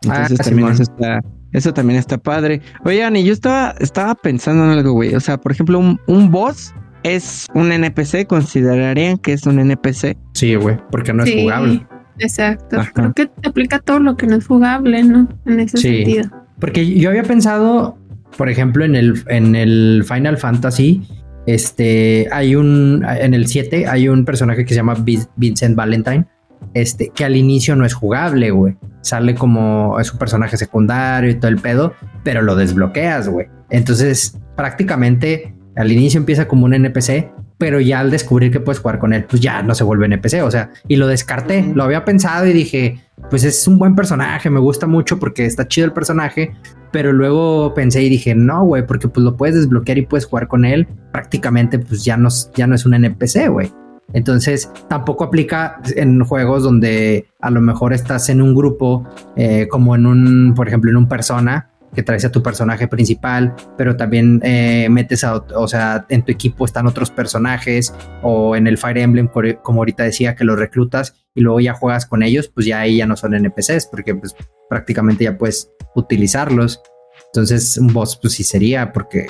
Entonces ah, también eso está, eso también está padre. Oigan, y yo estaba, estaba pensando en algo, güey. O sea, por ejemplo, un, boss es un NPC, ¿considerarían que es un NPC? Sí, güey, porque no es jugable. Exacto. Creo que te aplica todo lo que no es jugable, ¿no? En ese sí. sentido. Porque yo había pensado, por ejemplo, en el, en el Final Fantasy, este, hay un, en el 7 hay un personaje que se llama Vincent Valentine, este, que al inicio no es jugable, güey. Sale como, es un personaje secundario y todo el pedo, pero lo desbloqueas, güey. Entonces, prácticamente al inicio empieza como un NPC, pero ya al descubrir que puedes jugar con él, pues ya no se vuelve NPC, o sea, y lo descarté, lo había pensado y dije, pues es un buen personaje, me gusta mucho porque está chido el personaje, pero luego pensé y dije, no, güey, porque pues lo puedes desbloquear y puedes jugar con él, prácticamente pues ya no, ya no es un NPC, güey. Entonces tampoco aplica en juegos donde a lo mejor estás en un grupo, eh, como en un, por ejemplo, en un persona, que traes a tu personaje principal, pero también eh, metes a, o sea, en tu equipo están otros personajes, o en el Fire Emblem, como ahorita decía, que los reclutas y luego ya juegas con ellos, pues ya ahí ya no son NPCs, porque pues prácticamente ya puedes utilizarlos. Entonces, un boss, pues sí sería, porque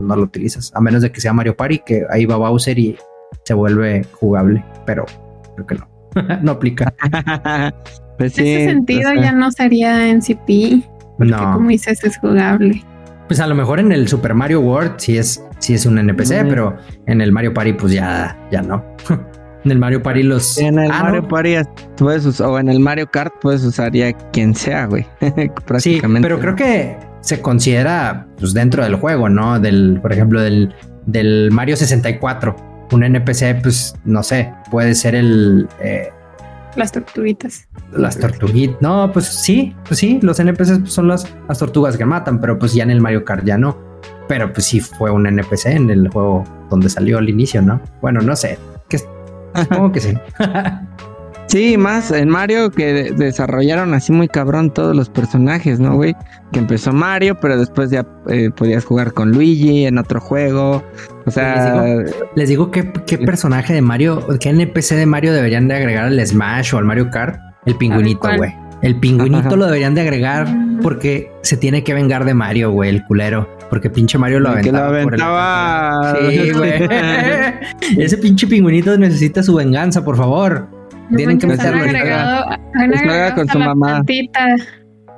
no lo utilizas, a menos de que sea Mario Party, que ahí va Bowser y se vuelve jugable, pero creo que no, no aplica. Pues en ese sentido ya no sería en No. como dices, es jugable. Pues a lo mejor en el Super Mario World sí es, sí es un NPC, pero en el Mario Party, pues ya, ya no. en el Mario Party los. En el ah, Mario Party puedes usar, o en el Mario Kart puedes usar ya quien sea, güey. sí, pero creo que se considera pues dentro del juego, ¿no? Del, por ejemplo, del, del Mario 64. Un NPC, pues no sé, puede ser el. Eh, las tortuguitas. Las tortuguitas. No, pues sí, pues sí, los NPCs son las, las tortugas que matan, pero pues ya en el Mario Kart ya no. Pero pues sí fue un NPC en el juego donde salió al inicio, ¿no? Bueno, no sé. Que, supongo que sí. Sí, más en Mario que desarrollaron así muy cabrón todos los personajes, ¿no, güey? Que empezó Mario, pero después ya eh, podías jugar con Luigi en otro juego. O sea, les digo, qué, personaje de Mario, qué NPC de Mario deberían de agregar al Smash o al Mario Kart. El pingüinito, güey. El pingüinito lo deberían de agregar porque se tiene que vengar de Mario, güey, el culero. Porque pinche Mario lo aventaba. Que lo aventaba. Sí, güey. Ese pinche pingüinito necesita su venganza, por favor. Tienen que meterlo. Agregado, con su mamá.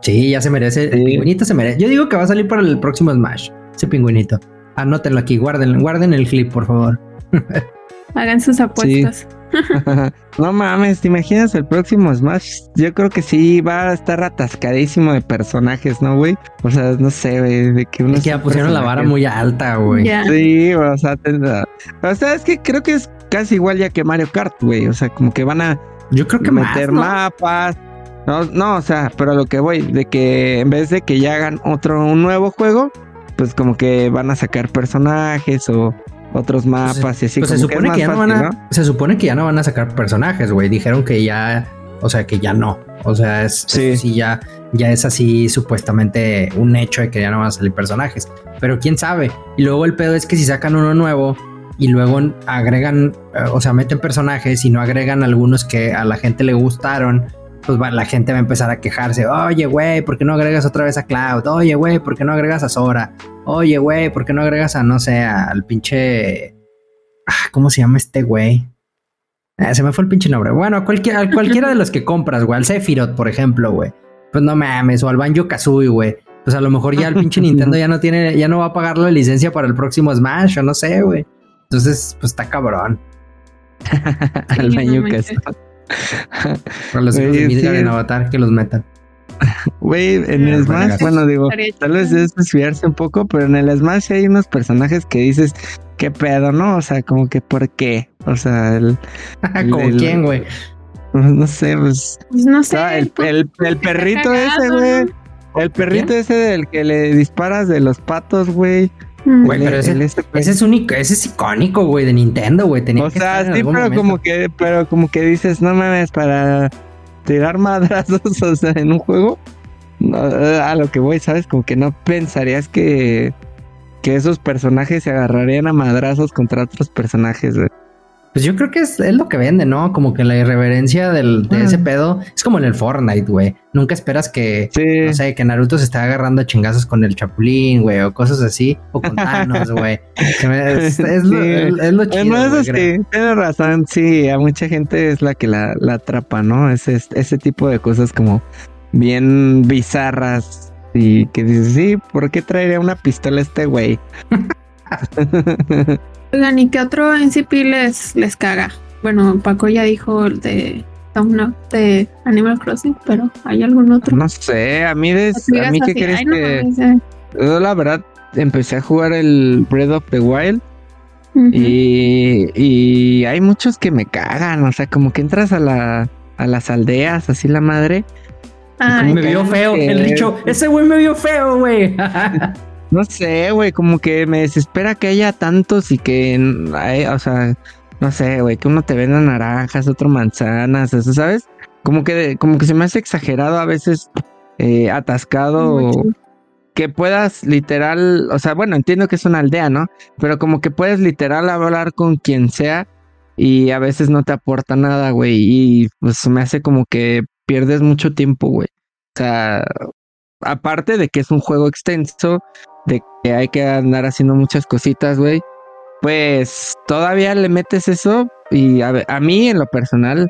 Sí, ya se merece. El pingüinito se merece. Yo digo que va a salir para el próximo Smash. Ese pingüinito. Anótenlo aquí, guarden, guarden el clip, por favor. Hagan sus apuestas. no mames, ¿te imaginas el próximo Smash? Yo creo que sí va a estar atascadísimo de personajes, ¿no, güey? O sea, no sé, güey, de que Es que ya pusieron la vara muy alta, güey. Sí, o sea, o sea, es que creo que es casi igual ya que Mario Kart, güey. O sea, como que van a Yo creo que meter mapas. No, no, o sea, pero a lo que voy, de que en vez de que ya hagan otro, un nuevo juego, pues como que van a sacar personajes o otros mapas y así. Pues se supone que, ya no van a, se supone que ya no van a sacar personajes, güey. Dijeron que ya, o sea, que ya no. O sea, es sí. ya, ya es así supuestamente un hecho de que ya no van a salir personajes. Pero quién sabe. Y luego el pedo es que si sacan uno nuevo y luego agregan, eh, o sea, meten personajes y no agregan algunos que a la gente le gustaron, pues la gente va a empezar a quejarse. Oye, güey, ¿por qué no agregas otra vez a Cloud? Oye, güey, ¿por qué no agregas a Sora? Oye, güey, ¿por qué no agregas a, no sé, al pinche... Ah, ¿Cómo se llama este güey? Ah, se me fue el pinche nombre. Bueno, a, cualquiera de los que compras, güey. Al Sephiroth, por ejemplo, güey. Pues no mames. O al Banjo Kazooie, güey. Pues a lo mejor ya el pinche Nintendo ya no tiene, ya no va a pagar la licencia para el próximo Smash, o no sé, güey. Entonces, pues está cabrón. al Banjo Kazooie. Para los que sí. en Avatar, que los metan. Güey, en el Smash, bueno, digo, tal vez es desviarse un poco, pero en el Smash hay unos personajes que dices, qué pedo, ¿no? O sea, como que por qué. O sea, el. ¿Como quién, güey? No sé, pues. pues no sé. el, perrito ese, güey. El perrito ese del que le disparas de los patos, güey. Güey, pero ese, es único, ese es icónico, güey, de Nintendo, güey. o sea, sí, pero como que, pero como que dices, no mames, para tirar madrazos, o sea, en un juego, a lo que voy, ¿sabes? Como que no pensarías que, que esos personajes se agarrarían a madrazos contra otros personajes, güey. Pues yo creo que es, lo que vende, ¿no? Como que la irreverencia del, de ese pedo es como en el Fortnite, güey. Nunca esperas que, no sé, que Naruto se esté agarrando a chingazos con el Chapulín, güey, o cosas así, o con Thanos, güey. Es, es, lo, es, chido. sí, tienes razón, sí, a mucha gente es la que la, la atrapa, ¿no? Ese, ese tipo de cosas como bien bizarras y que dices, sí, ¿por qué traería una pistola este güey? Oigan, ¿y qué otro NCP les, les caga? Bueno, Paco ya dijo el de de Animal Crossing, pero ¿hay algún otro? No sé, a mí, des, a mí qué crees que... Yo la verdad empecé a jugar el Breath of the Wild y, y hay muchos que me cagan, o sea, como que entras a, la, a las aldeas, así la madre. me vio feo, el dicho, ese güey me vio feo, güey. No sé, güey, como que me desespera que haya tantos y que, o sea, no sé, güey, que uno te venda naranjas, otro manzanas, eso, ¿sabes? Como que, como que se me hace exagerado a veces, eh, atascado, que puedas literal, o sea, bueno, entiendo que es una aldea, ¿no? Pero como que puedes literal hablar con quien sea y a veces no te aporta nada, güey, y pues me hace como que pierdes mucho tiempo, güey. O sea, aparte de que es un juego extenso, de que hay que andar haciendo muchas cositas, güey, pues todavía le metes eso y a, a, mí en lo personal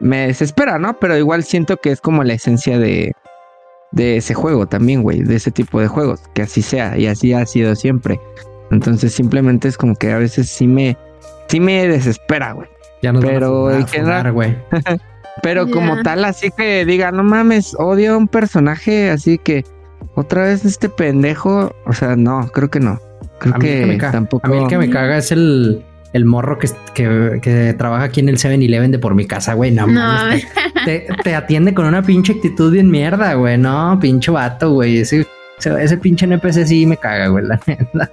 me desespera, ¿no? Pero igual siento que es como la esencia de, de ese juego también, güey, de ese tipo de juegos, que así sea y así ha sido siempre. Entonces simplemente es como que a veces sí me, sí me desespera, güey. Ya no Pero a güey. Pero como tal, así que diga, no mames, odio a un personaje, así que otra vez este pendejo, o sea, no, creo que no. Creo que, tampoco. A mí el que me caga es el, el morro que, que, trabaja aquí en el 7-Eleven de por mi casa, güey. No, mames. Te, atiende con una pinche actitud bien mierda, güey. No, pinche vato, güey. Ese, ese pinche NPC sí me caga, güey, la neta.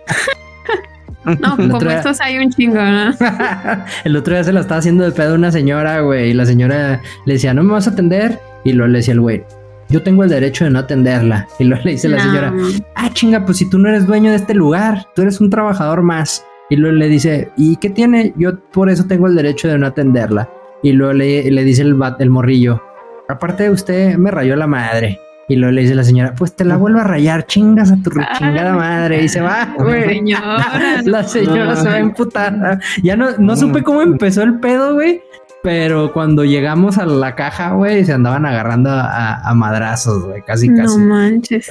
No, como estos hay un chingo, ¿no? el otro día se lo estaba haciendo de pedo una señora, güey. Y la señora le decía, ¿no me vas a atender? Y luego le decía el güey, yo tengo el derecho de no atenderla. Y luego le dice la señora, ah, chinga, pues si tú no eres dueño de este lugar, tú eres un trabajador más. Y luego le dice, ¿y qué tiene? Yo por eso tengo el derecho de no atenderla. Y luego le, le dice el, el morrillo, aparte de usted me rayó la madre. Y luego le dice la señora, pues te la vuelvo a rayar, chingas a tu chingada madre. Y se va, güey. la señora se va a emputar. Ya no, no supe cómo empezó el pedo, güey. Pero cuando llegamos a la caja, güey, se andaban agarrando a, madrazos, güey, casi, casi. No manches.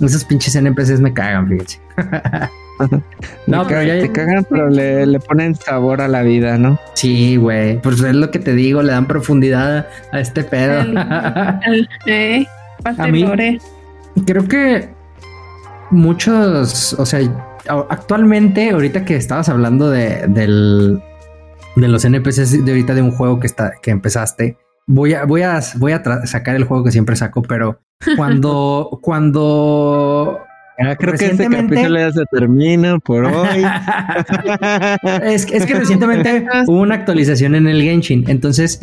Esos pinches NPCs me cagan, fíjense. no, pero ya... Te cagan, pero le, ponen sabor a la vida, ¿no? Sí, güey. Pues es lo que te digo, le dan profundidad a este pedo. eh, a mí, creo que muchos, o sea, actualmente, ahorita que estabas hablando de, del, de los NPCs de ahorita de un juego que está que empezaste. Voy a voy a voy a sacar el juego que siempre saco, pero cuando cuando Ah, creo que este capítulo ya se termina por hoy. es, es, que recientemente hubo una actualización en el Genshin. Entonces,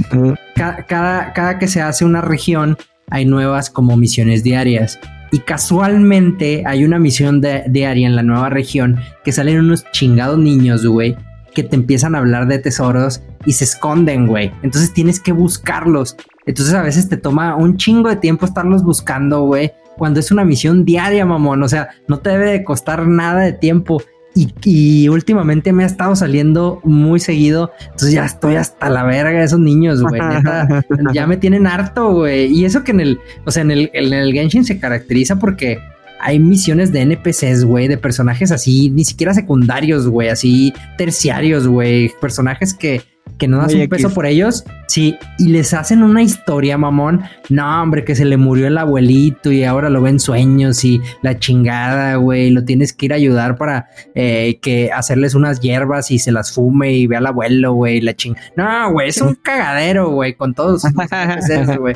cada, cada que se hace una región, hay nuevas como misiones diarias. Y casualmente hay una misión de, diaria en la nueva región que salen unos chingados niños, güey, que te empiezan a hablar de tesoros y se esconden, güey. Entonces tienes que buscarlos. Entonces a veces te toma un chingo de tiempo estarlos buscando, güey. Cuando es una misión diaria, mamón. O sea, no te debe de costar nada de tiempo. Y, últimamente me ha estado saliendo muy seguido. Entonces ya estoy hasta la verga de esos niños, güey. ya me tienen harto, güey. Y eso que en el, o sea, en el, en el Genshin se caracteriza porque hay misiones de NPCs, güey, de personajes así, ni siquiera secundarios, güey, así terciarios, güey, personajes que, que no das un peso por ellos, sí, y les hacen una historia, mamón. No, hombre, que se le murió el abuelito y ahora lo ven sueños y la chingada, güey, lo tienes que ir a ayudar para eh, que hacerles unas hierbas y se las fume y ve al abuelo, güey, la ching. No, güey, es un cagadero, güey, con todos güey.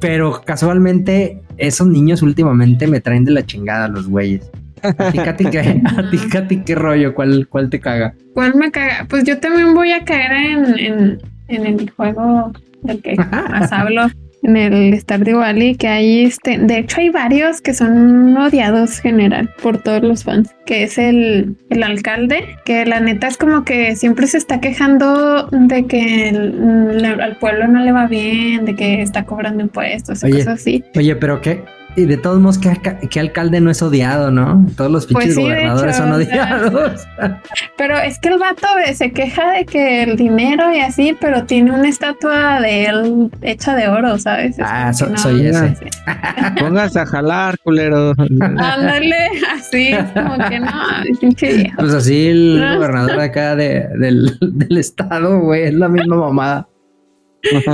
Pero casualmente esos niños últimamente me traen de la chingada los güeyes. A ti, Katy, ¿qué, a ti, ¿qué rollo? ¿Cuál, ¿Cuál te caga? ¿Cuál me caga? Pues yo también voy a caer en, en, en el juego del que más hablo en el Stardew Valley que hay este, de hecho hay varios que son odiados general por todos los fans, que es el, el alcalde, que la neta es como que siempre se está quejando de que al pueblo no le va bien, de que está cobrando impuestos y cosas así. Oye, pero qué, y de todos modos, ¿qué, alcalde no es odiado, no? Todos los pinches pues gobernadores son odiados. pero es que el vato se queja de que el dinero y así, pero tiene una estatua de él hecha de oro, ¿sabes? ah, soy ese. Póngase a jalar, culero. Ándale, así, como que no, pinche Pues así el gobernador acá de, del, del estado, güey, es la misma mamada.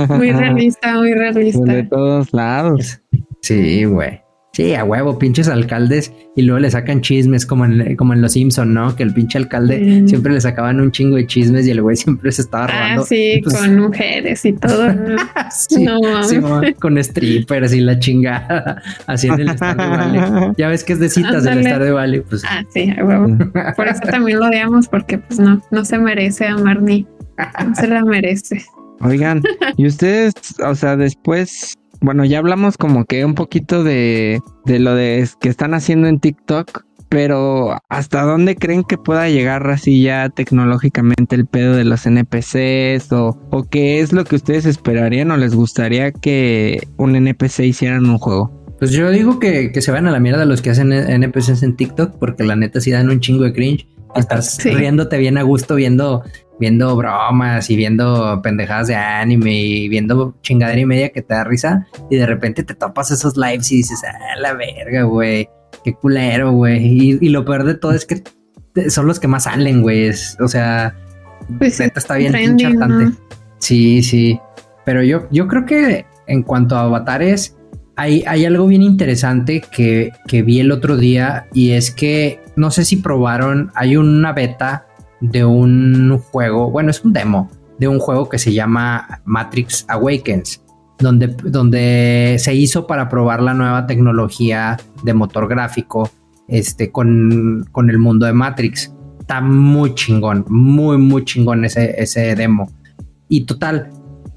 Muy realista, muy realista. De todos lados. Sí, güey. Sí, a huevo, pinches alcaldes y luego le sacan chismes como en, como en Los Simpson, ¿no? Que el pinche alcalde siempre le sacaban un chingo de chismes y el güey siempre se estaba ah, robando. Ah, sí, pues con mujeres y todo. sí, no, sí con strippers y la chingada. Así en el Star de Vale. Ya ves que es de citas del Star de Vale. Pues. Ah, sí, a huevo. Por eso también lo odiamos porque pues no, no se merece a Marnie. No se la merece. Oigan, y ustedes, o sea, después bueno, ya hablamos como que un poquito de, de lo de que están haciendo en TikTok, pero ¿hasta dónde creen que pueda llegar así ya tecnológicamente el pedo de los NPCs? O, o qué es lo que ustedes esperarían o les gustaría que un NPC hiciera en un juego? Pues yo digo que, se van a la mierda los que hacen NPCs en TikTok, porque la neta sí dan un chingo de cringe. Estás riéndote bien a gusto viendo viendo bromas y viendo pendejadas de anime y viendo chingadera y media que te da risa y de repente te topas esos lives y dices, ah, la verga, güey, qué culero, güey. Y, lo peor de todo es que son los que más salen, güey. O sea, pues está bien trending, Sí, sí. Pero yo, yo creo que en cuanto a avatares, hay, algo bien interesante que, que vi el otro día y es que no sé si probaron, hay una beta de un juego, bueno, es un demo de un juego que se llama Matrix Awakens, donde, donde se hizo para probar la nueva tecnología de motor gráfico este, con, con el mundo de Matrix. Está muy chingón, muy, muy chingón ese, ese demo. Y total,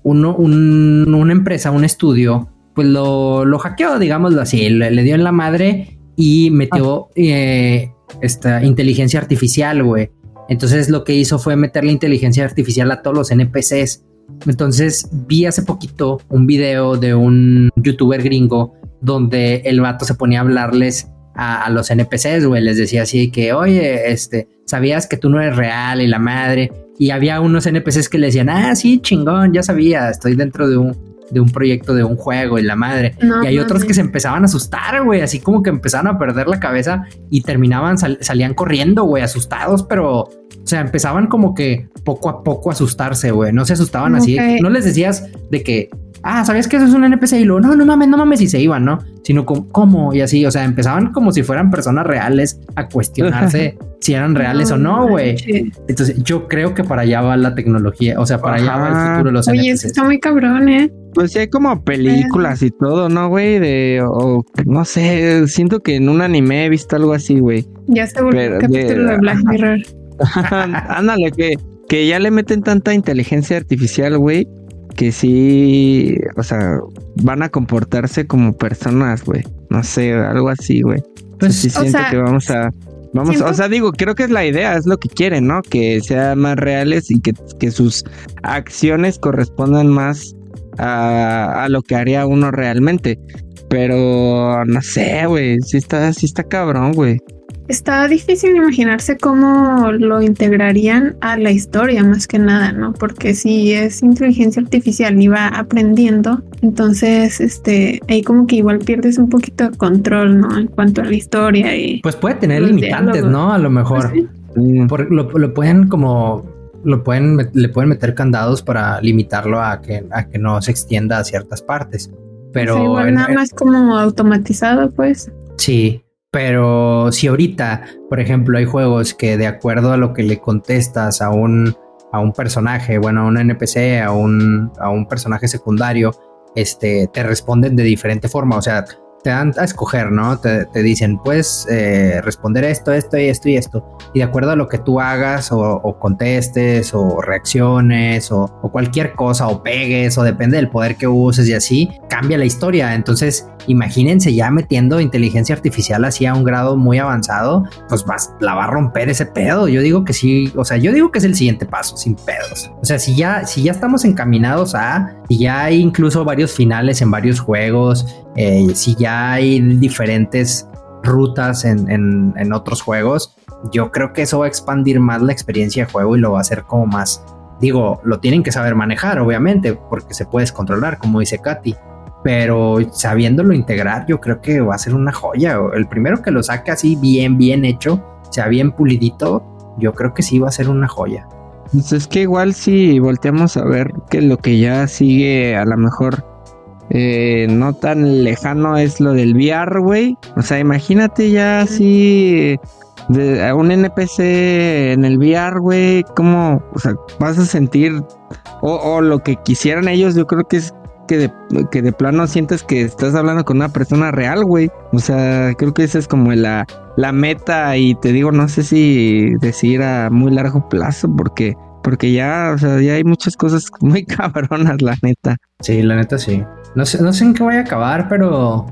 uno, una empresa, un estudio, pues lo, lo hackeó, digámoslo así, le, dio en la madre y metió ah. eh, esta inteligencia artificial, güey entonces lo que hizo fue meterle inteligencia artificial a todos los NPCs. Entonces vi hace poquito un video de un youtuber gringo donde el vato se ponía a hablarles a, los NPCs, güey. Les decía así que, oye, este, sabías que tú no eres real y la madre. Y había unos NPCs que le decían, ah, sí, chingón, ya sabía, estoy dentro de un, de un proyecto de un juego y la madre. y hay otros que se empezaban a asustar, güey, así como que empezaban a perder la cabeza y terminaban, salían corriendo, güey, asustados, pero, o sea, empezaban como que poco a poco a asustarse, güey, no se asustaban así, no les decías de que ah, ¿sabías que eso es un NPC? Y luego, no, no mames, no mames, y se iban, ¿no? Sino como, ¿cómo? Y así, o sea, empezaban como si fueran personas reales a cuestionarse si eran reales o no, güey. Entonces, yo creo que para allá va la tecnología, o sea, para allá va el futuro de los Oye, está muy cabrón, ¿eh? Pues sí, hay como películas y todo, ¿no, güey? De, o no sé, siento que en un anime he visto algo así, güey. Ya se volvió un capítulo de, Black Mirror. Ándale, que, que ya le meten tanta inteligencia artificial, güey, que sí, o sea, van a comportarse como personas, güey. No sé, algo así, güey. Pues sí siento que vamos a Vamos, o sea, digo, creo que es la idea, es lo que quieren, ¿no? Que sean más reales y que, que sus acciones correspondan más a, a, lo que haría uno realmente. Pero no sé, güey, sí está, sí está cabrón, güey. Está difícil imaginarse cómo lo integrarían a la historia más que nada, ¿no? Porque si es inteligencia artificial y va aprendiendo, entonces este ahí como que igual pierdes un poquito de control, ¿no? En cuanto a la historia y pues puede tener limitantes, ¿no? A lo mejor pues lo, pueden como lo pueden le pueden meter candados para limitarlo a que a que no se extienda a ciertas partes. Pero igual nada más como automatizado, pues. Sí, pero si ahorita, por ejemplo, hay juegos que de acuerdo a lo que le contestas a un, a un personaje, bueno, a un NPC, a un, a un personaje secundario, este, te responden de diferente forma. O sea, te dan a escoger, ¿no? Te, dicen, puedes eh, responder esto, esto y esto y esto. Y de acuerdo a lo que tú hagas o, contestes o reacciones o, cualquier cosa o pegues o depende del poder que uses y así, cambia la historia. Entonces, imagínense ya metiendo inteligencia artificial así a un grado muy avanzado, pues vas, la va a romper ese pedo. Yo digo que sí, o sea, yo digo que es el siguiente paso, sin pedos. O sea, si ya, si ya estamos encaminados a, y ya hay incluso varios finales en varios juegos, eh, si ya hay diferentes rutas en, otros juegos, yo creo que eso va a expandir más la experiencia de juego y lo va a hacer como más, digo, lo tienen que saber manejar, obviamente, porque se puede controlar, como dice Katy, pero sabiéndolo integrar, yo creo que va a ser una joya. El primero que lo saque así bien, bien hecho, sea bien pulidito, yo creo que sí va a ser una joya. Pues es que igual si volteamos a ver que lo que ya sigue a lo mejor eh, no tan lejano es lo del VR, güey. O sea, imagínate ya así de, un NPC en el VR, güey, cómo, o sea, vas a sentir o, lo que quisieran ellos, yo creo que es que de, que de plano sientes que estás hablando con una persona real, güey. O sea, creo que esa es como la, la meta y te digo, no sé si decir a muy largo plazo porque porque ya, o sea, ya hay muchas cosas muy cabronas, la neta. Sí, la neta sí. No sé, no sé en qué voy a acabar, pero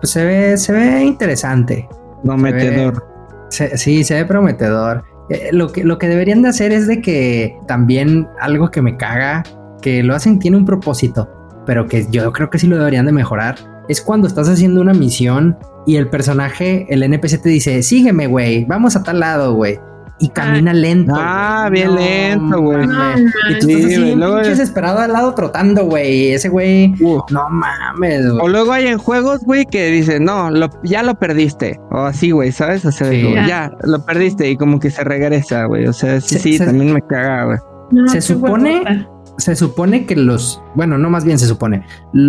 pues se ve, se ve interesante. Prometedor. sí, se ve prometedor. Eh, lo, que, lo que deberían de hacer es de que también algo que me caga, que lo hacen tiene un propósito, pero que yo creo que sí lo deberían de mejorar, es cuando estás haciendo una misión y el personaje, el NPC te dice, sígueme, güey, vamos a tal lado, güey y camina lento. Ah, bien lento, güey. y tú estás así, luego... desesperado al lado trotando, güey. Ese güey, no mames, O luego hay en juegos, güey, que dicen, no, lo, ya lo perdiste. O así, güey, ¿sabes? O sea, ya. lo perdiste y como que se regresa, güey. O sea, sí, sí, también me caga, güey. se supone, se supone que los, bueno, no más bien se supone,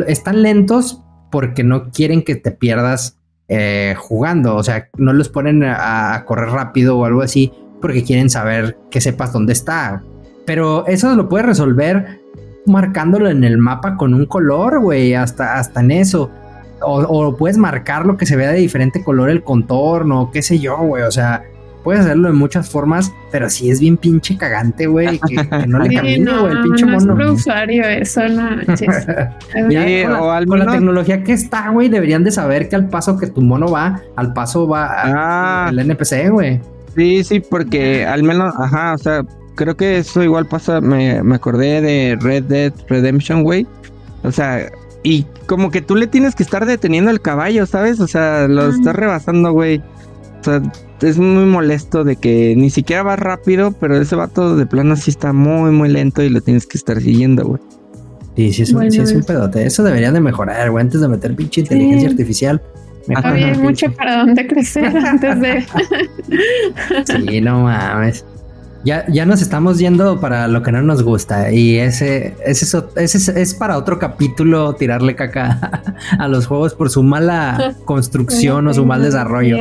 están lentos porque no quieren que te pierdas eh, jugando. O sea, no los ponen a correr rápido o algo así porque quieren saber que sepas dónde está. Pero eso lo puedes resolver marcándolo en el mapa con un color, güey, hasta, hasta en eso. O, puedes marcar lo que se vea de diferente color el contorno, qué sé yo, güey. O sea, puedes hacerlo de muchas formas, pero sí es bien pinche cagante, güey, que, no le camine, güey, el pinche mono. No es usuario eso, no o al con la tecnología que está, güey, deberían de saber que al paso que tu mono va, al paso va ah. el NPC, güey. Sí, sí, porque al menos, ajá, o sea, creo que eso igual pasa, me, me acordé de Red Dead Redemption, güey. O sea, y como que tú le tienes que estar deteniendo el caballo, ¿sabes? O sea, lo estás rebasando, güey. O sea, es muy molesto de que ni siquiera va rápido, pero ese vato de plano sí está muy, muy lento y lo tienes que estar siguiendo, güey. Sí, sí es, un, sí es un pedote. Eso deberían de mejorar, güey, antes de meter pinche inteligencia artificial. Hay mucho para dónde crecer antes de. sí, no mames. Ya, ya nos estamos yendo para lo que no nos gusta y ese, ese, es, ese es para otro capítulo tirarle caca a los juegos por su mala construcción o su mal desarrollo.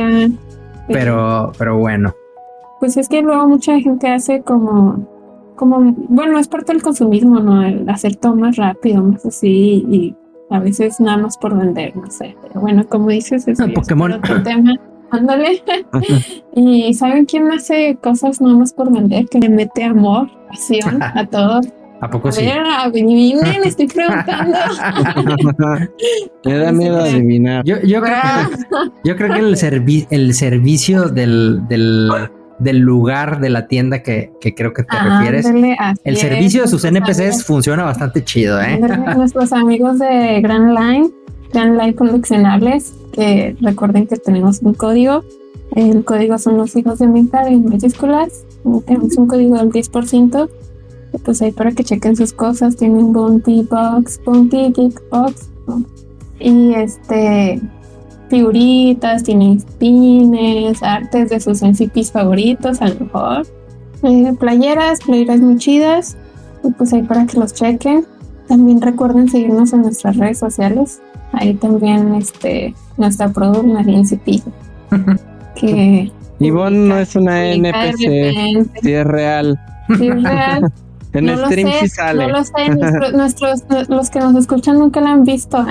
Pero, pero bueno. Pues es que luego mucha gente hace como, como, bueno, es parte del consumismo, ¿no? El hacer todo más rápido, más así, y a veces nada más por vender, no sé. Pero bueno, como dices, es, Pokémon. otro tema. Ándale. y ¿saben quién hace cosas nada más por vender? Que le mete amor, pasión a todo. ¿A poco sí? adivinen, estoy preguntando. Me da miedo adivinar. Yo, yo, creo, que, yo creo que el, servi el servicio del, del, del, lugar de la tienda que, que creo que te refieres, el servicio de sus NPCs funciona bastante chido, ¿eh? Nuestros amigos de Grand Line, Grand Line coleccionables, que recuerden que tenemos un código. El código son los hijos de Mintar en mayúsculas. Tenemos un código del 10% pues ahí para que chequen sus cosas. Tienen Bounty Box, Bounty Geek Box, y este figuritas, tienen pines, artes de sus NCPs favoritos, a lo mejor. Eh, playeras, playeras muy chidas, y pues ahí para que los chequen. También recuerden seguirnos en nuestras redes sociales. Ahí también este nuestra product, NCP. que Ivonne no es una NPC, si es real. Sí es real. En no stream sé, sí sale. No lo sé, nuestros, nuestros, los que nos escuchan nunca la han visto.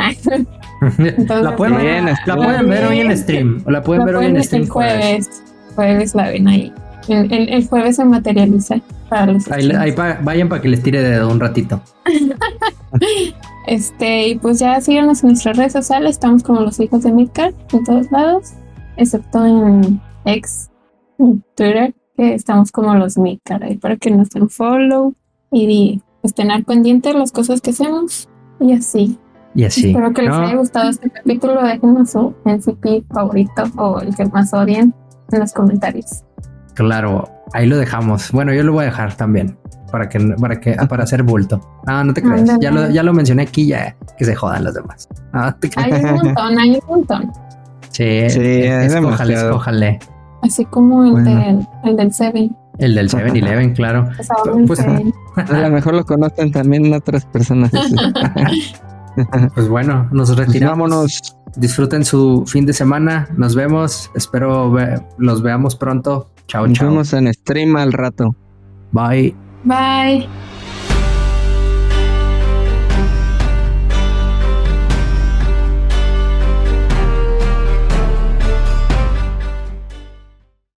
Entonces, la pueden, Bien, la pueden ver hoy en stream. La pueden la ver hoy en stream. El jueves. Jueves la ven ahí. El, el, el jueves se materializa para los ahí, ahí pa, Vayan para que les tire de un ratito. este, y pues ya síganos en nuestras redes sociales. Estamos como los hijos de Midcar en todos lados, excepto en X, en Twitter, que estamos como los Midcar ahí para que nos den follow y estén al pendiente de las cosas que hacemos y así. Y así. Espero que les haya gustado este capítulo. Déjenos su NCP favorito o el que más odien en los comentarios. Claro, ahí lo dejamos. Bueno, yo lo voy a dejar también para que para que para hacer bulto. Ah, no te creas. Ya, lo, ya lo mencioné aquí, ya que se jodan los demás. Ah, hay un montón, hay un montón. Sí, sí escójale, escójale. Así como el, bueno. del, el del Seven. El del 7-Eleven, claro. Pues, a lo mejor lo conocen también otras personas. pues bueno, nos retiramos. Disfruten su fin de semana. Nos vemos. Espero ve los veamos pronto. Chao, chao. Nos vemos en stream al rato. Bye. Bye.